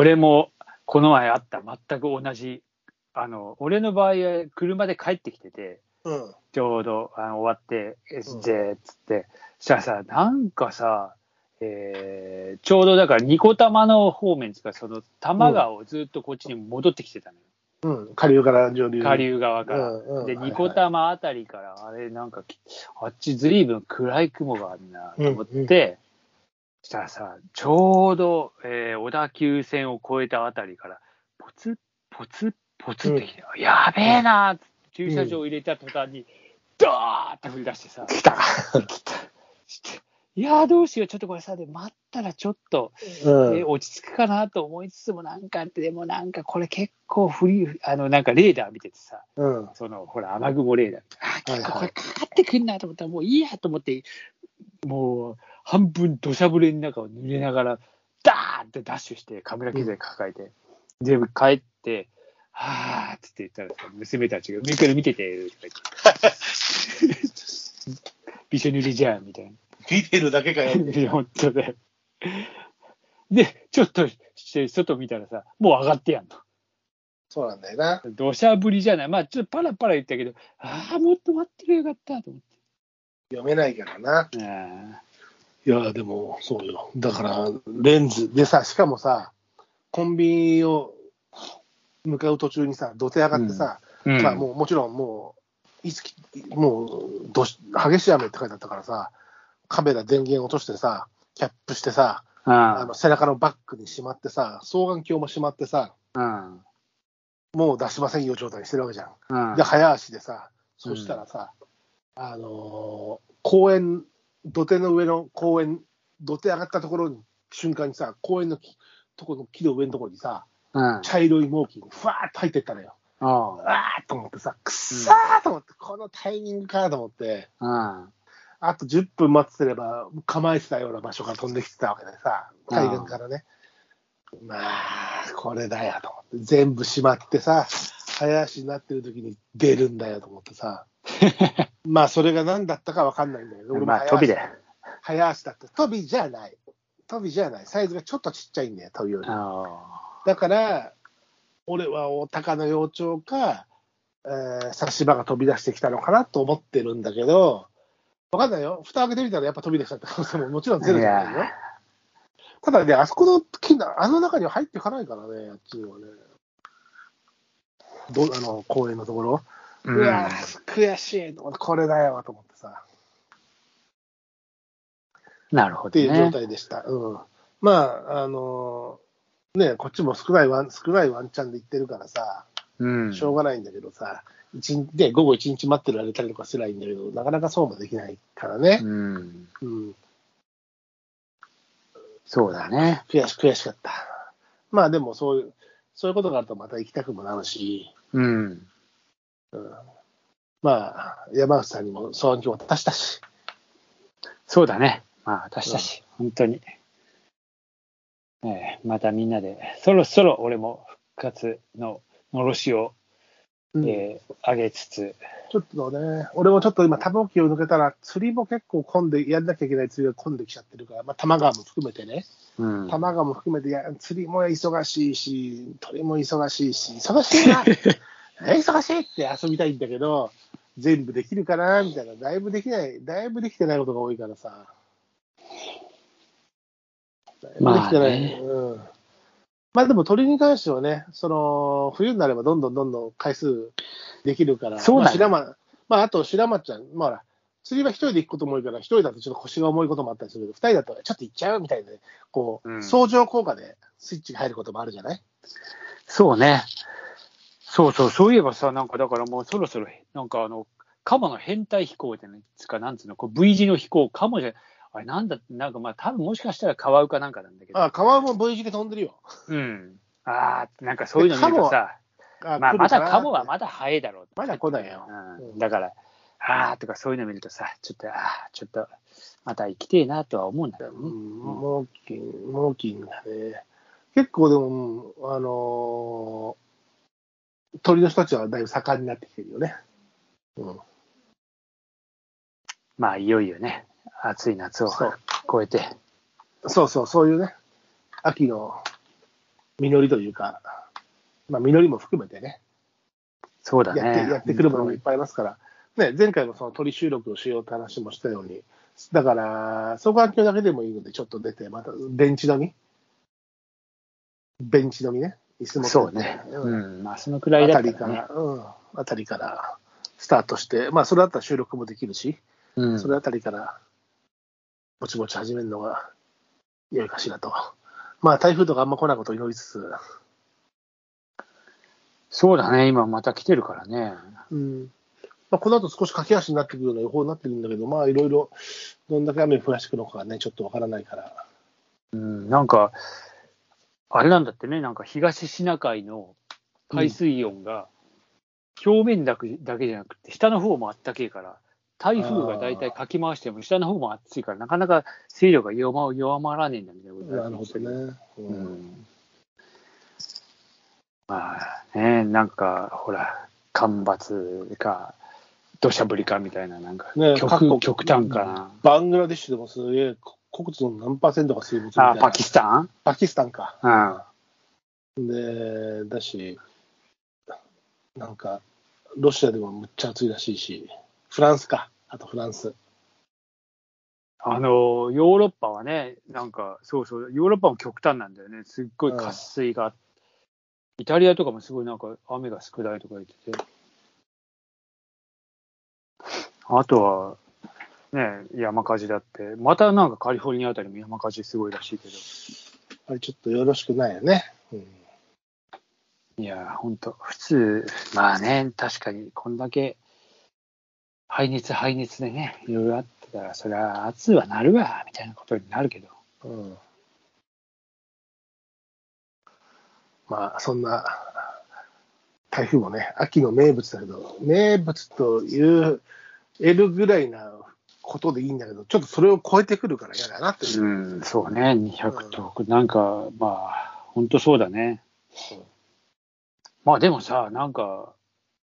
俺もこの前あった全く同じ、あの、俺の場合は車で帰ってきてて、うん。ちょうどあの終わって、SJ っつって、そしたらさ、なんかさ、えーちょうどだから、ニコ玉の方面つか、その多摩川をずっとこっちに戻ってきてたのよ。うん。下流から上流。下流側から。で、うんうんはいはいニコ玉あたりから、あれなんかき、あっちずいぶん暗い雲があるなと思って、うんうんそしたらさ、ちょうど、えー小田急線を越えたあたりから、ポツッ、ポツッ、ポツってきて、やべえなーって駐車場入れた途端に、ドーって降り出してさ、来た。来た。いやーどうしよう、ちょっとこれさ、で待ったらちょっと、うん。えー落ち着くかなと思いつつも、なんか、でもなんかこれ結構降り、あの、なんかレーダー見ててさ、うん。その、ほら、雨雲レーダー。あ、結構これかかってくんなと思ったら、もういいやと思って、もう、半分土砂降りの中を濡れながら、ダーンってダッシュして、カメラ機材抱えて、で、帰って、はーって言ったらさ、娘たちが上から見てて。びしょ濡れじゃん、みたいな。見てるだけかよ。本当だよ。で、ちょっとして外見たらさ、もう上がってやんの。そうなんだよな。土砂降りじゃない。まあ、ちょっとパラパラ言ったけど、ああ、もっと待ってくれよかったと思っ読めないからな。て。あいや、でも、そうよ。だから、レンズ。でさ、しかもさ、コンビニを向かう途中にさ、土手上がってさ、ーうんまあもう、もちろんもう、いつき、もうどし、激しい雨って書いてあったからさ、カメラ電源落としてさ、キャップしてさ、ああの背中のバッグにしまってさ、双眼鏡もしまってさ、あ、もう出しませんよ状態にしてるわけじゃん。で、早足でさ、そしたらさ、あのー公園、土手の上の公園、土手上がったところに、瞬間にさ、公園の木とこの木の上のところにさ、うん。茶色い毛巾がふわーっと入ってったのよ。あわーっと思ってさ、くっさーと思って、このタイミングかと思って、あ、あと10分待ってれば、構えてたような場所から飛んできてたわけでさ、海岸からね。まあ、これだよと思って、全部閉まってさ、早足になってる時に出るんだよと思ってさ、まあ、それが何だったかわかんないんだけど、まあ、飛びで。早足だった。飛びじゃない。飛びじゃない。サイズがちょっとちっちゃいんだよ、飛びより。あだから、俺はお鷹の幼鳥か、えー、サシバが飛び出してきたのかなと思ってるんだけど、わかんないよ。蓋開けてみたらやっぱ飛び出したって可能性ももちろんあ。ゼロじゃないよ。ただね、あそこの木の、あの中には入っていかないからね、あっちにはね。どあの公園のところ。ううわ、悔しいと思って、これだよと思ってさ、なるほどっていう状ね。態でした。うん。まあ、あのね、こっちも少ないワン、少ないワンチャンで行ってるからさ、うん。しょうがないんだけどさ、一日で午後一日待ってられたりとかすらいいんだけど、なかなかそうもできないからね。うん。うん。そうだね。悔し、悔しかった。まあでもそういう、そういうことがあるとまた行きたくもなるし、うん。うん、まあ、山内さんにもそういう気を渡したし、そうだね。まあ、私たち、本当に。ええまたみんなで、そろそろ俺も復活ののろしを、うん。えー上げつつ、ちょっとね、俺もちょっと今、多摩沖を抜けたら、釣りも結構混んで、やんなきゃいけない釣りが混んできちゃってるから、まあ、多摩川も含めてね、うん。多摩川も含めてや、釣りも忙しいし、鳥も忙しいし、忙しいな え忙しいって遊びたいんだけど、全部できるかなみたいな、だいぶできない、だいぶできてないことが多いからさ。だいぶできてない。まあね。うん。まあでも鳥に関してはね、その、冬になればどんどんどんどん回数できるから、そうだよ。まあ、まああと白松ちゃん、まあほら、釣りは一人で行くことも多いから、一人だとちょっと腰が重いこともあったりするけど、二人だとちょっと行っちゃうみたいなね、こう、うん。相乗効果でスイッチが入ることもあるじゃない？そうね。そうそう、そういえばさ、なんかだからもうそろそろ、なんかあの、カモの変態飛行じゃないですか、なんつうの、こう V 字の飛行、カモじゃ、あれなんだ、なんかまあ多分もしかしたらカワウかなんかなんだけど、あ、川も V 字で飛んでるよ。うん。ああ、なんかそういうの見るとさ、あまあまだカモはままだ早いだろうまだ来ないよ。うん、だから、ああとかそういうの見るとさ、ちょっと、ああ、ちょっと、また行きてえなとは思うんだけどね。うん、モーキン、モーキンがね、結構でも、あのー鳥の人たちはだいぶ盛んになってきてるよね。うん、まあいよいよね、暑い夏を超えて。そうそう、そういうね、秋の実りというか、まあ、実りも含めてね、そうだね。やってやってくるものがいっぱいありますから、ね、前回もその鳥収録をしようって話もしたように、だから、双眼鏡だけでもいいので、ちょっと出て、またベンチ飲み。ベンチ飲みね、そうね。ううんん。まあ、そのくらいだあたったらねりから、。うん、あたりからスタートして、まあ、それだったら収録もできるし、うんそれあたりから、ぼちぼち始めるのが良いかしらと。まあ、台風とかあんま来ないことを祈りつつ、そうだね。今また来てるからね。うんまあ、この後少し駆け足になってくるような予報になってるんだけど、まあ、いろいろ、どんだけ雨降らしてくるのかはね、ちょっとわからないから。うん。なんか、あれなんだってね。なんか東シナ海の海水温が、表面だけだけじゃなくて、下の方もあったけえから、台風が大体かき回しても、下の方も暑いから、なかなか勢力が弱ま弱まらねえんだみたいなことなるほどね。ううんんまあね、なんか、ほら、干ばつか、土砂降りかみたいな、なんか、ね各極国極端かな。バングラデシュでもすげえ、国土の何パーセントが水没みたいな。あ、パキスタン？パキスタンか。うん。で、だし、なんか、ロシアでもむっちゃ暑いらしいし、フランスか、あとフランス。あの、ヨーロッパはね、なんか、そうそう、ヨーロッパも極端なんだよね。すっごい渇水が。イタリアとかもすごいなんか雨が少ないとか言ってて。あとは、ね、山火事だって、またなんかカリフォルニアあたりも山火事すごいらしいけど。あれちょっとよろしくないよね。うんいや、本当普通、まあね、確かに、こんだけ、排熱、排熱でね、いろいろあってたら、そりゃ、暑はなるわ、みたいなことになるけど。うんまあ、そんな台風もね、秋の名物だけど、名物という得るぐらいなことでいいんだけど、ちょっとそれを超えてくるから嫌だなっていう。うん、そうね、200と、なんか、まあ、本当そうだね。うんまあでもさ、なんか、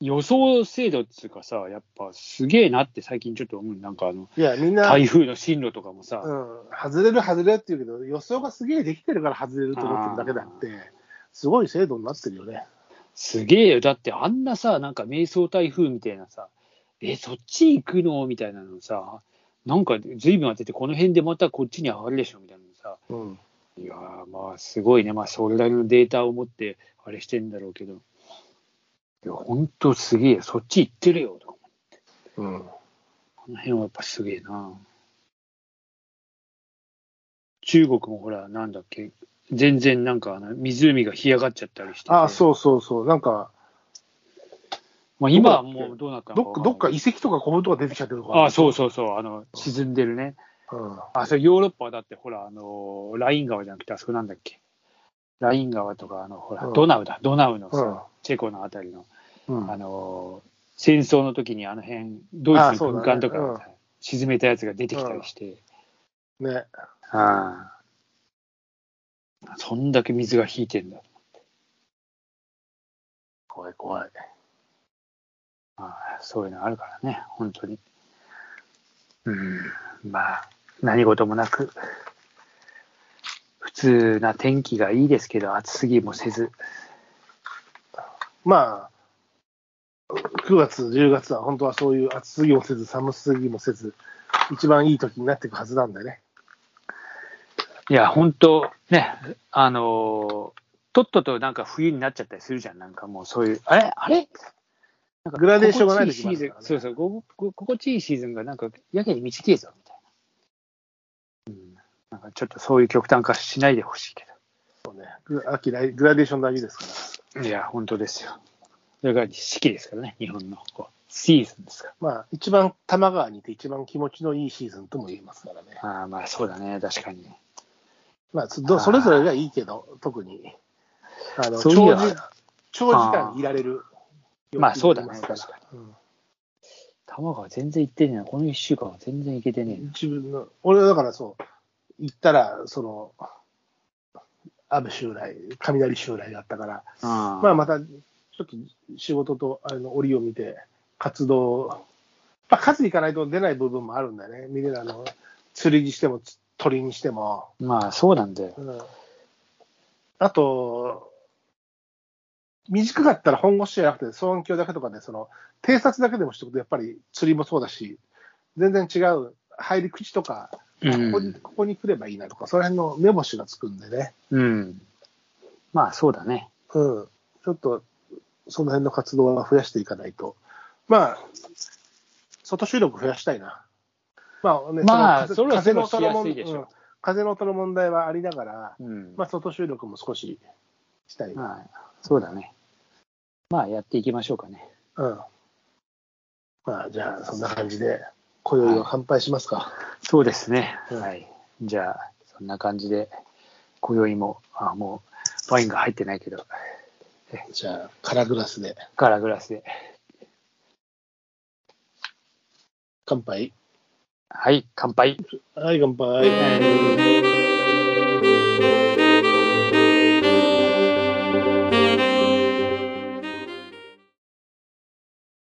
予想精度っていうかさ、やっぱすげえなって最近ちょっと思う。なんかあの、いや、みんな、台風の進路とかもさ、うん、外れる、外れるって言うけど、予想がすげえできてるから外れると思ってるだけだって、すごい精度になってるよね。すげえよ。だってあんなさ、なんか迷走台風みたいなさ、え、そっち行くの？みたいなのさ、なんか随分当てて、この辺でまたこっちに上がるでしょ？みたいなのさ、うん。いやーまあすごいね、まあそれなりのデータを持ってあれしてんだろうけど、いや、ほんとすげえ、そっち行ってるよ。とか、うん。この辺はやっぱすげえな。中国もほら、なんだっけ、全然なんかあの湖が干上がっちゃったりしてて、ああ、そうそうそう。なんか、まあ、今はもうどうなったのどっか、どっか遺跡とか古墳とか出てきちゃってるから。ああ、そうそうそう、あの沈んでるね。うん。あ、それヨーロッパはだってほら、あの、ライン川じゃなくて、あそこなんだっけ？ライン川とか、あの、ほら、うんドナウだ、ドナウのさ、うんチェコのあたりの、うんあの、戦争の時にあの辺、ドイツの軍艦とかね沈めたやつが出てきたりして、ね。ああそんだけ水が引いてんだ。怖い怖い。まあ、そういうのあるからね、本当に。うん、まあ、何事もなく、普通な天気がいいですけど、暑すぎもせず、まあ、9月、10月は本当はそういう暑すぎもせず、寒すぎもせず、一番いい時になっていくはずなんだよね。いや、本当ね、あのーとっととなんか冬になっちゃったりするじゃん、なんかもうそういう、あれ？あれ？なんかグラデーションがない心地いいシーズン時もあるからねそうそう、心地いいシーズンがなんかやけに短いぞ、みたいな。うん。なんかちょっとそういう極端化しないでほしいけそうね、グ秋来、グラデーション大事ですから。ど。いや、本当ですよ。それから四季ですからね、日本のこうシーズンですから。まあ、一番多摩川にいて一番気持ちのいいシーズンとも言えますからね。ああ、まあそうだね、確かに。まあ、そどそれぞれがいいけど、特に、あの長時間いられる。まあそうだね確かうん玉川全然行ってねえな。この一週間は全然行けてねえな。自分の、俺はだからそう、行ったら、その、安倍襲来、雷襲来だったから、あまあまた、ちょっと仕事とあの折を見て、活動、まあ、数行かないと出ない部分もあるんだよね。見れるあの、釣りにしても、鳥にしても。まあそうなんだよ。うんあと、短かったら本腰じゃなくて、双眼鏡だけとかね、その、偵察だけでもしておくと、やっぱり釣りもそうだし、全然違う入り口とか、ここに、ここに来ればいいなとか、その辺の目星がつくんでね。うん。まあ、そうだね。うん。ちょっと、その辺の活動は増やしていかないと。まあ、外収録増やしたいな。まあね、まあそのそれは風の音の問すいでしょうん風の音の問題はありながら、うん。まあ、外収録も少ししたいな。まあ、そうだね。まあ、やっていきましょうかね。うん。まあ、じゃあ、そんな感じで、今宵は乾杯しますか。そうですね。うんはい。じゃあ、そんな感じで、今宵も、あもう、ワインが入ってないけど、じゃあ、空グラスでガラグラスで。乾杯。はい、乾杯。はい、乾杯。はい